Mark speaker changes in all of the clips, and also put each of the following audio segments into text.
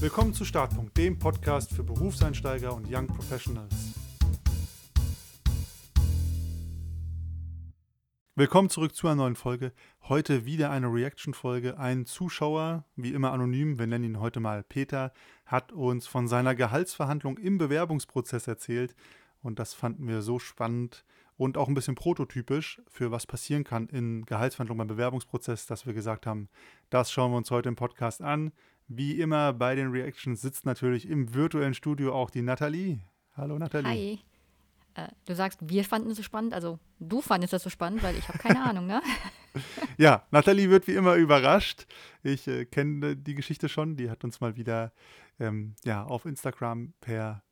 Speaker 1: Willkommen zu Startpunkt, dem Podcast für Berufseinsteiger und Young Professionals. Willkommen zurück zu einer neuen Folge. Heute wieder eine Reaction-Folge. Ein Zuschauer, wie immer anonym, wir nennen ihn heute mal Peter, hat uns von seiner Gehaltsverhandlung im Bewerbungsprozess erzählt. Und das fanden wir so spannend und auch ein bisschen prototypisch für was passieren kann in Gehaltsverhandlungen beim Bewerbungsprozess, dass wir gesagt haben, das schauen wir uns heute im Podcast an. Wie immer bei den Reactions sitzt natürlich im virtuellen Studio auch die Nathalie. Hallo Nathalie.
Speaker 2: Hi. Äh, du sagst, wir fanden es so spannend, also du fandest das so spannend, weil ich habe keine Ahnung, ne?
Speaker 1: ja, Nathalie wird wie immer überrascht. Ich äh, kenne die Geschichte schon, die hat uns mal wieder ähm, ja, auf Instagram per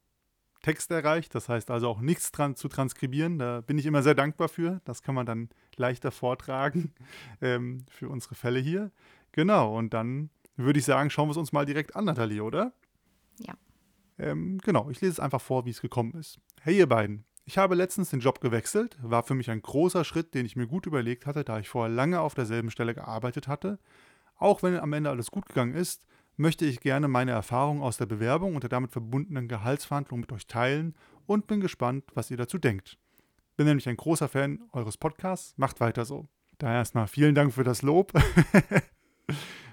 Speaker 1: Text erreicht. Das heißt also auch nichts dran zu transkribieren. Da bin ich immer sehr dankbar für. Das kann man dann leichter vortragen ähm, für unsere Fälle hier. Genau, und dann würde ich sagen, schauen wir es uns mal direkt an, Nathalie, oder?
Speaker 2: Ja.
Speaker 1: Ähm, genau, ich lese es einfach vor, wie es gekommen ist. Hey ihr beiden, ich habe letztens den Job gewechselt, war für mich ein großer Schritt, den ich mir gut überlegt hatte, da ich vorher lange auf derselben Stelle gearbeitet hatte. Auch wenn am Ende alles gut gegangen ist, möchte ich gerne meine Erfahrungen aus der Bewerbung und der damit verbundenen Gehaltsverhandlungen mit euch teilen und bin gespannt, was ihr dazu denkt. Bin nämlich ein großer Fan eures Podcasts, macht weiter so. Daher erstmal vielen Dank für das Lob.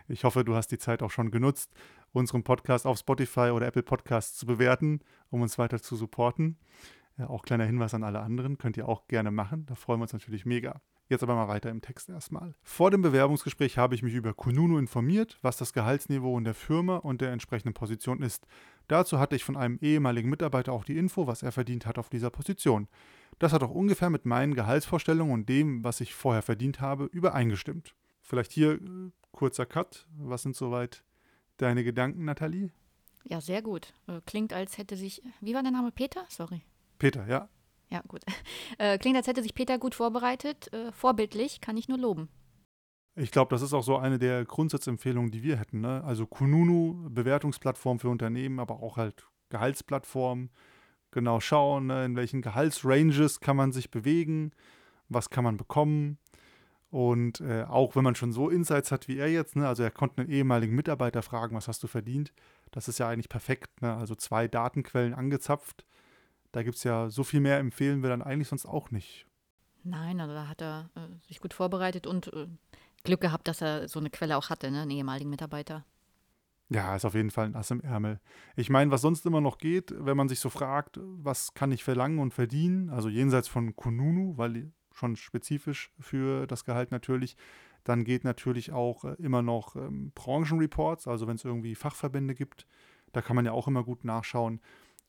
Speaker 1: Ich hoffe, du hast die Zeit auch schon genutzt, unseren Podcast auf Spotify oder Apple Podcasts zu bewerten, um uns weiter zu supporten. Ja, auch kleiner Hinweis an alle anderen, könnt ihr auch gerne machen. Da freuen wir uns natürlich mega. Jetzt aber mal weiter im Text erstmal. Vor dem Bewerbungsgespräch habe ich mich über Kununu informiert, was das Gehaltsniveau in der Firma und der entsprechenden Position ist. Dazu hatte ich von einem ehemaligen Mitarbeiter auch die Info, was er verdient hat auf dieser Position. Das hat auch ungefähr mit meinen Gehaltsvorstellungen und dem, was ich vorher verdient habe, übereingestimmt. Vielleicht hier äh, kurzer Cut. Was sind soweit deine Gedanken, Nathalie?
Speaker 2: Ja, sehr gut. Äh, klingt, als hätte sich. Wie war der Name? Peter? Sorry.
Speaker 1: Peter, ja.
Speaker 2: Ja, gut. Äh, klingt, als hätte sich Peter gut vorbereitet. Äh, vorbildlich, kann ich nur loben.
Speaker 1: Ich glaube, das ist auch so eine der Grundsatzempfehlungen, die wir hätten. Ne? Also Kununu, Bewertungsplattform für Unternehmen, aber auch halt Gehaltsplattform. Genau schauen, ne? in welchen Gehaltsranges kann man sich bewegen, was kann man bekommen. Und äh, auch wenn man schon so Insights hat wie er jetzt, ne, also er konnte einen ehemaligen Mitarbeiter fragen, was hast du verdient, das ist ja eigentlich perfekt. Ne? Also zwei Datenquellen angezapft. Da gibt es ja so viel mehr, empfehlen wir dann eigentlich sonst auch nicht.
Speaker 2: Nein, also da hat er äh, sich gut vorbereitet und äh, Glück gehabt, dass er so eine Quelle auch hatte, ne, einen ehemaligen Mitarbeiter.
Speaker 1: Ja, ist auf jeden Fall ein Ass im Ärmel. Ich meine, was sonst immer noch geht, wenn man sich so fragt, was kann ich verlangen und verdienen, also jenseits von Kununu, weil schon spezifisch für das Gehalt natürlich. Dann geht natürlich auch äh, immer noch ähm, Branchenreports, also wenn es irgendwie Fachverbände gibt, da kann man ja auch immer gut nachschauen,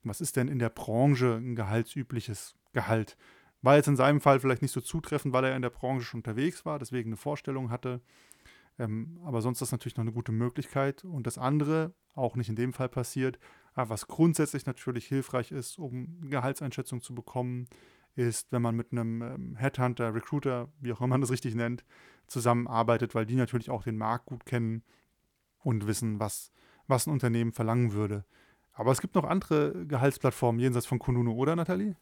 Speaker 1: was ist denn in der Branche ein gehaltsübliches Gehalt. War jetzt in seinem Fall vielleicht nicht so zutreffend, weil er in der Branche schon unterwegs war, deswegen eine Vorstellung hatte. Ähm, aber sonst ist das natürlich noch eine gute Möglichkeit. Und das andere, auch nicht in dem Fall passiert, aber was grundsätzlich natürlich hilfreich ist, um Gehaltseinschätzung zu bekommen, ist, wenn man mit einem ähm, Headhunter, Recruiter, wie auch immer man das richtig nennt, zusammenarbeitet, weil die natürlich auch den Markt gut kennen und wissen, was, was ein Unternehmen verlangen würde. Aber es gibt noch andere Gehaltsplattformen jenseits von Kununu, oder Nathalie?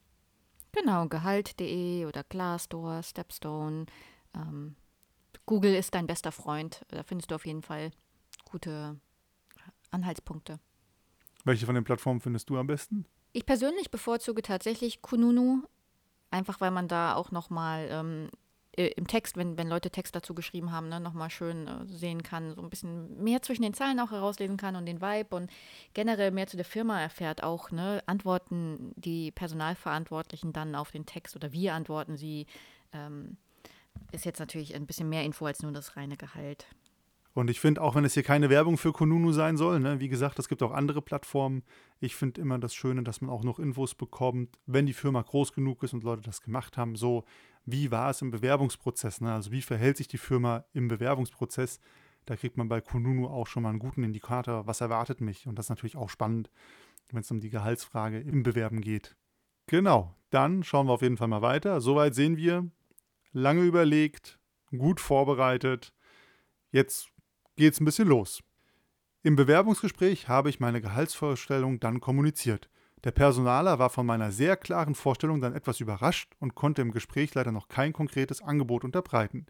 Speaker 2: Genau, Gehalt.de oder Glassdoor, Stepstone. Ähm, Google ist dein bester Freund. Da findest du auf jeden Fall gute Anhaltspunkte.
Speaker 1: Welche von den Plattformen findest du am besten?
Speaker 2: Ich persönlich bevorzuge tatsächlich Kununu, einfach weil man da auch nochmal ähm, äh, im Text, wenn, wenn Leute Text dazu geschrieben haben, ne, nochmal schön äh, sehen kann, so ein bisschen mehr zwischen den Zeilen auch herauslesen kann und den Vibe und generell mehr zu der Firma erfährt, auch ne, antworten die Personalverantwortlichen dann auf den Text oder wie antworten sie, ähm, ist jetzt natürlich ein bisschen mehr Info als nur das reine Gehalt.
Speaker 1: Und ich finde, auch wenn es hier keine Werbung für Kununu sein soll, ne, wie gesagt, es gibt auch andere Plattformen. Ich finde immer das Schöne, dass man auch noch Infos bekommt, wenn die Firma groß genug ist und Leute das gemacht haben. So, wie war es im Bewerbungsprozess? Ne? Also, wie verhält sich die Firma im Bewerbungsprozess? Da kriegt man bei Kununu auch schon mal einen guten Indikator, was erwartet mich. Und das ist natürlich auch spannend, wenn es um die Gehaltsfrage im Bewerben geht. Genau, dann schauen wir auf jeden Fall mal weiter. Soweit sehen wir, lange überlegt, gut vorbereitet. Jetzt geht es ein bisschen los. Im Bewerbungsgespräch habe ich meine Gehaltsvorstellung dann kommuniziert. Der Personaler war von meiner sehr klaren Vorstellung dann etwas überrascht und konnte im Gespräch leider noch kein konkretes Angebot unterbreiten.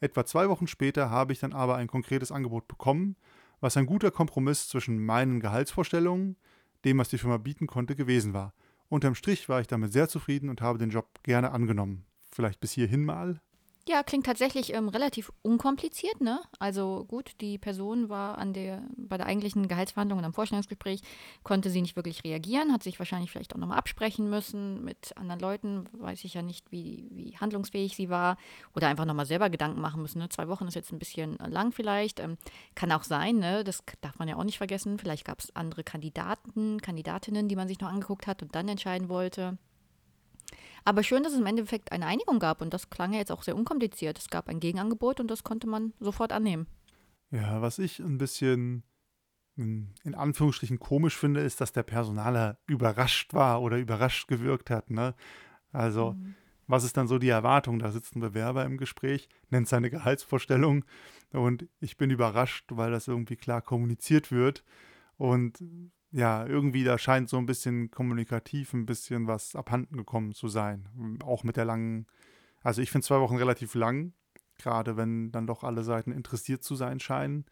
Speaker 1: Etwa zwei Wochen später habe ich dann aber ein konkretes Angebot bekommen, was ein guter Kompromiss zwischen meinen Gehaltsvorstellungen, dem, was die Firma bieten konnte, gewesen war. Unterm Strich war ich damit sehr zufrieden und habe den Job gerne angenommen. Vielleicht bis hierhin mal.
Speaker 2: Ja, klingt tatsächlich ähm, relativ unkompliziert, ne? Also gut, die Person war an der, bei der eigentlichen Gehaltsverhandlung und am Vorstellungsgespräch, konnte sie nicht wirklich reagieren, hat sich wahrscheinlich vielleicht auch nochmal absprechen müssen mit anderen Leuten, weiß ich ja nicht, wie, wie handlungsfähig sie war, oder einfach nochmal selber Gedanken machen müssen. Ne? Zwei Wochen ist jetzt ein bisschen lang vielleicht. Ähm, kann auch sein, ne? Das darf man ja auch nicht vergessen. Vielleicht gab es andere Kandidaten, Kandidatinnen, die man sich noch angeguckt hat und dann entscheiden wollte. Aber schön, dass es im Endeffekt eine Einigung gab und das klang ja jetzt auch sehr unkompliziert. Es gab ein Gegenangebot und das konnte man sofort annehmen.
Speaker 1: Ja, was ich ein bisschen in Anführungsstrichen komisch finde, ist, dass der Personaler überrascht war oder überrascht gewirkt hat. Ne? Also, mhm. was ist dann so die Erwartung? Da sitzt ein Bewerber im Gespräch, nennt seine Gehaltsvorstellung und ich bin überrascht, weil das irgendwie klar kommuniziert wird. Und ja, irgendwie da scheint so ein bisschen kommunikativ ein bisschen was abhanden gekommen zu sein. Auch mit der langen, also ich finde zwei Wochen relativ lang, gerade wenn dann doch alle Seiten interessiert zu sein scheinen.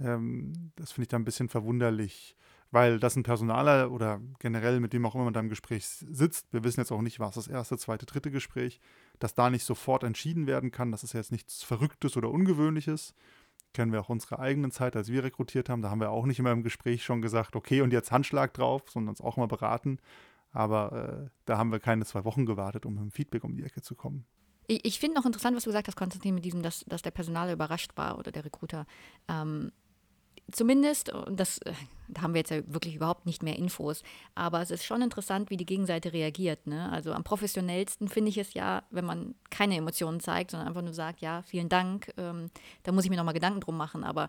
Speaker 1: Ähm, das finde ich dann ein bisschen verwunderlich, weil das ein Personaler oder generell mit dem auch immer man da im Gespräch sitzt, wir wissen jetzt auch nicht, was das erste, zweite, dritte Gespräch, dass da nicht sofort entschieden werden kann, das ist ja jetzt nichts Verrücktes oder Ungewöhnliches kennen wir auch unsere eigenen Zeit, als wir rekrutiert haben. Da haben wir auch nicht immer im Gespräch schon gesagt, okay, und jetzt Handschlag drauf, sondern uns auch mal beraten. Aber äh, da haben wir keine zwei Wochen gewartet, um mit dem Feedback um die Ecke zu kommen.
Speaker 2: Ich, ich finde noch interessant, was du gesagt hast, Konstantin, mit diesem, dass, dass der Personal überrascht war oder der Recruiter. Ähm, zumindest, und das äh, da haben wir jetzt ja wirklich überhaupt nicht mehr Infos, aber es ist schon interessant, wie die Gegenseite reagiert. Ne? Also am professionellsten finde ich es ja, wenn man keine Emotionen zeigt, sondern einfach nur sagt, ja, vielen Dank, ähm, da muss ich mir nochmal Gedanken drum machen. Aber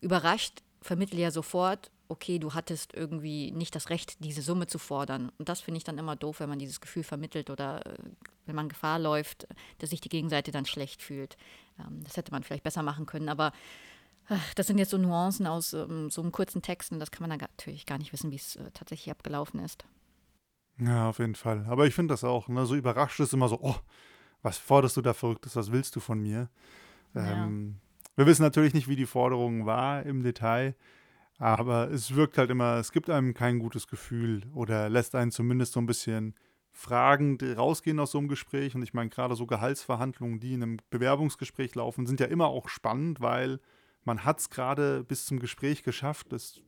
Speaker 2: überrascht vermittle ja sofort, okay, du hattest irgendwie nicht das Recht, diese Summe zu fordern. Und das finde ich dann immer doof, wenn man dieses Gefühl vermittelt oder äh, wenn man Gefahr läuft, dass sich die Gegenseite dann schlecht fühlt. Ähm, das hätte man vielleicht besser machen können, aber das sind jetzt so Nuancen aus ähm, so einem kurzen Text und das kann man dann natürlich gar nicht wissen, wie es äh, tatsächlich abgelaufen ist.
Speaker 1: Ja, auf jeden Fall. Aber ich finde das auch, ne? so überrascht ist immer so, oh, was forderst du da Verrücktes, was willst du von mir? Ähm, ja. Wir wissen natürlich nicht, wie die Forderung war im Detail, aber es wirkt halt immer, es gibt einem kein gutes Gefühl oder lässt einen zumindest so ein bisschen fragend rausgehen aus so einem Gespräch. Und ich meine, gerade so Gehaltsverhandlungen, die in einem Bewerbungsgespräch laufen, sind ja immer auch spannend, weil man hat es gerade bis zum Gespräch geschafft. Es,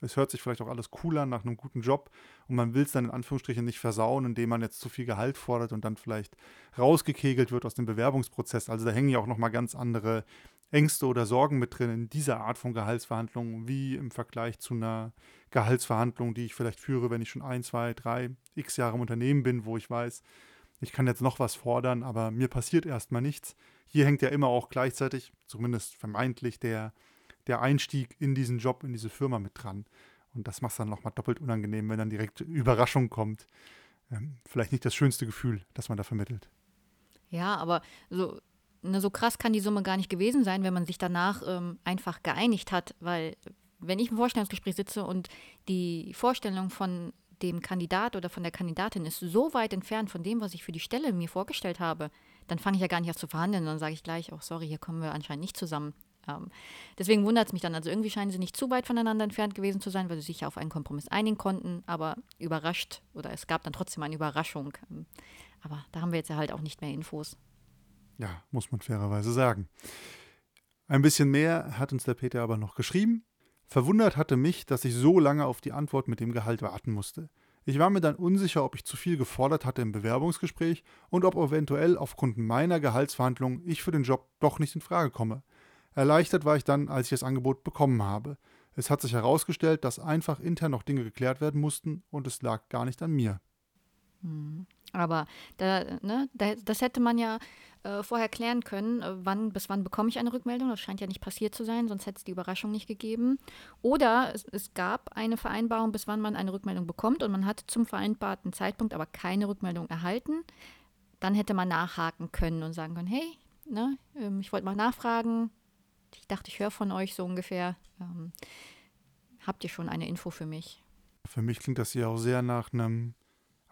Speaker 1: es hört sich vielleicht auch alles cool an nach einem guten Job und man will es dann in Anführungsstrichen nicht versauen, indem man jetzt zu viel Gehalt fordert und dann vielleicht rausgekegelt wird aus dem Bewerbungsprozess. Also da hängen ja auch nochmal ganz andere Ängste oder Sorgen mit drin in dieser Art von Gehaltsverhandlungen, wie im Vergleich zu einer Gehaltsverhandlung, die ich vielleicht führe, wenn ich schon ein, zwei, drei, x Jahre im Unternehmen bin, wo ich weiß, ich kann jetzt noch was fordern, aber mir passiert erstmal nichts. Hier hängt ja immer auch gleichzeitig, zumindest vermeintlich, der, der Einstieg in diesen Job, in diese Firma mit dran. Und das macht es dann nochmal doppelt unangenehm, wenn dann direkt Überraschung kommt. Ähm, vielleicht nicht das schönste Gefühl, das man da vermittelt.
Speaker 2: Ja, aber so, ne, so krass kann die Summe gar nicht gewesen sein, wenn man sich danach ähm, einfach geeinigt hat, weil wenn ich im Vorstellungsgespräch sitze und die Vorstellung von dem Kandidat oder von der Kandidatin ist so weit entfernt von dem, was ich für die Stelle mir vorgestellt habe, dann fange ich ja gar nicht erst zu verhandeln, dann sage ich gleich, oh sorry, hier kommen wir anscheinend nicht zusammen. Ähm, deswegen wundert es mich dann. Also irgendwie scheinen sie nicht zu weit voneinander entfernt gewesen zu sein, weil sie sich ja auf einen Kompromiss einigen konnten, aber überrascht oder es gab dann trotzdem eine Überraschung. Ähm, aber da haben wir jetzt ja halt auch nicht mehr Infos.
Speaker 1: Ja, muss man fairerweise sagen. Ein bisschen mehr hat uns der Peter aber noch geschrieben. Verwundert hatte mich, dass ich so lange auf die Antwort mit dem Gehalt warten musste. Ich war mir dann unsicher, ob ich zu viel gefordert hatte im Bewerbungsgespräch und ob eventuell aufgrund meiner Gehaltsverhandlung ich für den Job doch nicht in Frage komme. Erleichtert war ich dann, als ich das Angebot bekommen habe. Es hat sich herausgestellt, dass einfach intern noch Dinge geklärt werden mussten und es lag gar nicht an mir.
Speaker 2: Aber da, ne, das hätte man ja äh, vorher klären können, äh, wann, bis wann bekomme ich eine Rückmeldung. Das scheint ja nicht passiert zu sein, sonst hätte es die Überraschung nicht gegeben. Oder es, es, gab eine Vereinbarung, bis wann man eine Rückmeldung bekommt und man hatte zum vereinbarten Zeitpunkt aber keine Rückmeldung erhalten. Dann hätte man nachhaken können und sagen können, hey, ne, ähm, ich wollte mal nachfragen. Ich dachte, ich höre von euch so ungefähr. Ähm, habt ihr schon eine Info für mich?
Speaker 1: Für mich klingt das ja auch sehr nach einem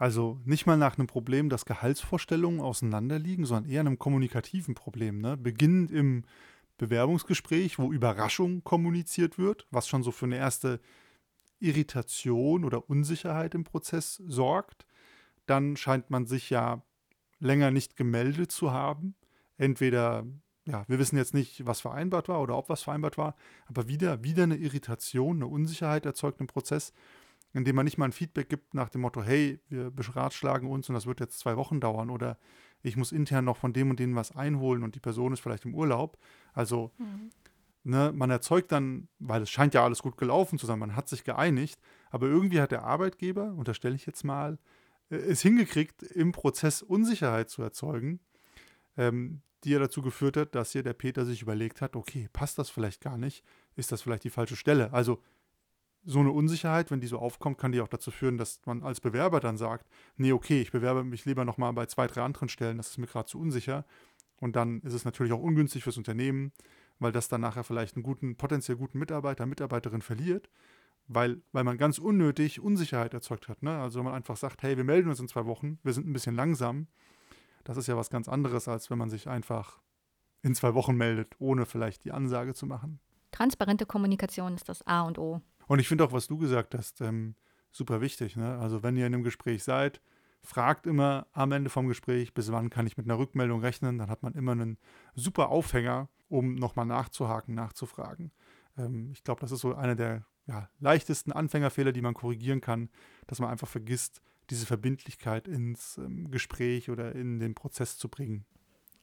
Speaker 1: also nicht mal nach einem Problem, dass Gehaltsvorstellungen auseinanderliegen, sondern eher einem kommunikativen Problem. Ne? Beginnend im Bewerbungsgespräch, wo Überraschung kommuniziert wird, was schon so für eine erste Irritation oder Unsicherheit im Prozess sorgt. Dann scheint man sich ja länger nicht gemeldet zu haben. Entweder, ja, wir wissen jetzt nicht, was vereinbart war oder ob was vereinbart war, aber wieder, wieder eine Irritation, eine Unsicherheit erzeugt im Prozess, indem man nicht mal ein Feedback gibt nach dem Motto, hey, wir beratschlagen uns und das wird jetzt zwei Wochen dauern oder ich muss intern noch von dem und dem was einholen und die Person ist vielleicht im Urlaub. Also mhm. ne, man erzeugt dann, weil es scheint ja alles gut gelaufen zu sein, man hat sich geeinigt, aber irgendwie hat der Arbeitgeber, unterstelle ich jetzt mal, äh, es hingekriegt, im Prozess Unsicherheit zu erzeugen, ähm, die ja dazu geführt hat, dass hier der Peter sich überlegt hat, okay, passt das vielleicht gar nicht? Ist das vielleicht die falsche Stelle? Also so eine Unsicherheit, wenn die so aufkommt, kann die auch dazu führen, dass man als Bewerber dann sagt, nee, okay, ich bewerbe mich lieber nochmal bei zwei, drei anderen Stellen, das ist mir gerade zu unsicher. Und dann ist es natürlich auch ungünstig fürs Unternehmen, weil das dann nachher vielleicht einen guten, potenziell guten Mitarbeiter, Mitarbeiterin verliert, weil, weil man ganz unnötig Unsicherheit erzeugt hat. Ne? Also wenn man einfach sagt, hey, wir melden uns in zwei Wochen, wir sind ein bisschen langsam, das ist ja was ganz anderes, als wenn man sich einfach in zwei Wochen meldet, ohne vielleicht die Ansage zu machen.
Speaker 2: Transparente Kommunikation ist das A und O.
Speaker 1: Und ich finde auch, was du gesagt hast, ähm, super wichtig. Ne? Also wenn ihr in einem Gespräch seid, fragt immer am Ende vom Gespräch, bis wann kann ich mit einer Rückmeldung rechnen. Dann hat man immer einen super Aufhänger, um nochmal nachzuhaken, nachzufragen. Ähm, ich glaube, das ist so einer der ja, leichtesten Anfängerfehler, die man korrigieren kann, dass man einfach vergisst, diese Verbindlichkeit ins ähm, Gespräch oder in den Prozess zu bringen.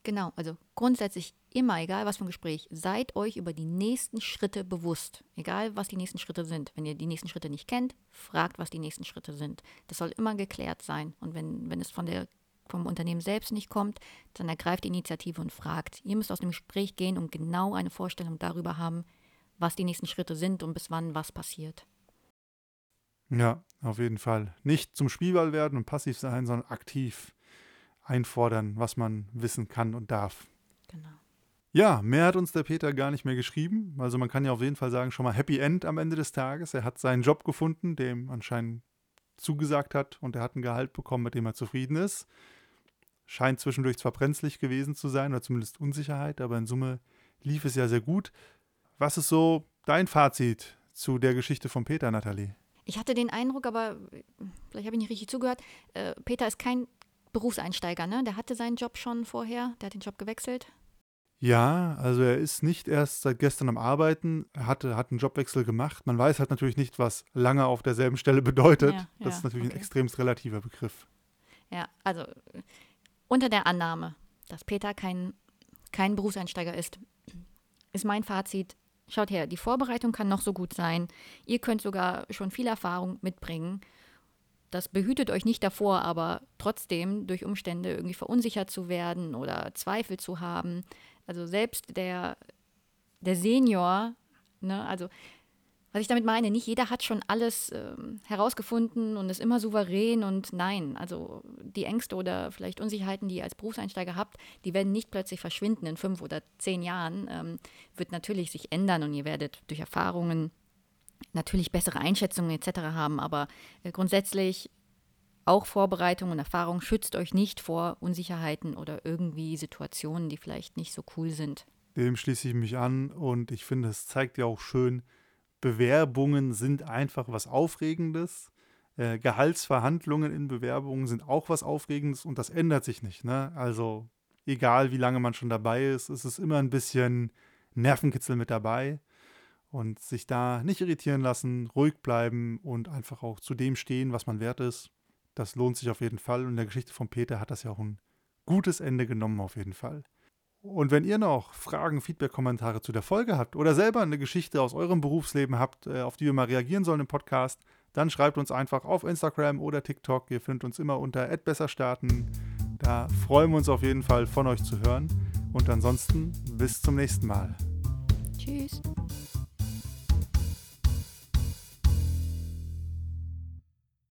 Speaker 2: Genau, also grundsätzlich immer, egal was für ein Gespräch, seid euch über die nächsten Schritte bewusst. Egal was die nächsten Schritte sind. Wenn ihr die nächsten Schritte nicht kennt, fragt, was die nächsten Schritte sind. Das soll immer geklärt sein. Und wenn, wenn es von der, vom Unternehmen selbst nicht kommt, dann ergreift die Initiative und fragt. Ihr müsst aus dem Gespräch gehen und genau eine Vorstellung darüber haben, was die nächsten Schritte sind und bis wann was passiert.
Speaker 1: Ja, auf jeden Fall. Nicht zum Spielball werden und passiv sein, sondern aktiv einfordern, was man wissen kann und darf. Genau. Ja, mehr hat uns der Peter gar nicht mehr geschrieben. Also man kann ja auf jeden Fall sagen, schon mal Happy End am Ende des Tages. Er hat seinen Job gefunden, dem anscheinend zugesagt hat und er hat ein Gehalt bekommen, mit dem er zufrieden ist. Scheint zwischendurch zwar brenzlig gewesen zu sein oder zumindest Unsicherheit, aber in Summe lief es ja sehr gut. Was ist so dein Fazit zu der Geschichte von Peter, Nathalie?
Speaker 2: Ich hatte den Eindruck, aber vielleicht habe ich nicht richtig zugehört, äh, Peter ist kein Berufseinsteiger, ne? Der hatte seinen Job schon vorher, der hat den Job gewechselt.
Speaker 1: Ja, also er ist nicht erst seit gestern am Arbeiten, er hatte, hat einen Jobwechsel gemacht. Man weiß halt natürlich nicht, was lange auf derselben Stelle bedeutet. Ja, das ja, ist natürlich okay. ein extremst relativer Begriff.
Speaker 2: Ja, also unter der Annahme, dass Peter kein, kein Berufseinsteiger ist, ist mein Fazit, schaut her, die Vorbereitung kann noch so gut sein. Ihr könnt sogar schon viel Erfahrung mitbringen das behütet euch nicht davor, aber trotzdem durch Umstände irgendwie verunsichert zu werden oder Zweifel zu haben. Also selbst der, der Senior, ne, also was ich damit meine, nicht jeder hat schon alles ähm, herausgefunden und ist immer souverän und nein, also die Ängste oder vielleicht Unsicherheiten, die ihr als Berufseinsteiger habt, die werden nicht plötzlich verschwinden in fünf oder zehn Jahren, ähm, wird natürlich sich ändern und ihr werdet durch Erfahrungen natürlich bessere Einschätzungen etc. haben, aber äh, grundsätzlich auch Vorbereitung und Erfahrung schützt euch nicht vor Unsicherheiten oder irgendwie Situationen, die vielleicht nicht so cool sind.
Speaker 1: Dem schließe ich mich an und ich finde, es zeigt ja auch schön, Bewerbungen sind einfach was Aufregendes. Äh, Gehaltsverhandlungen in Bewerbungen sind auch was Aufregendes und das ändert sich nicht. Ne? Also egal wie lange man schon dabei ist, ist es immer ein bisschen Nervenkitzel mit dabei und sich da nicht irritieren lassen, ruhig bleiben und einfach auch zu dem stehen, was man wert ist. Das lohnt sich auf jeden Fall und in der Geschichte von Peter hat das ja auch ein gutes Ende genommen auf jeden Fall. Und wenn ihr noch Fragen, Feedback, Kommentare zu der Folge habt oder selber eine Geschichte aus eurem Berufsleben habt, äh, auf die wir mal reagieren sollen im Podcast, dann schreibt uns einfach auf Instagram oder TikTok. Ihr findet uns immer unter @besserstarten. Da freuen wir uns auf jeden Fall von euch zu hören und ansonsten bis zum nächsten Mal.
Speaker 2: Tschüss.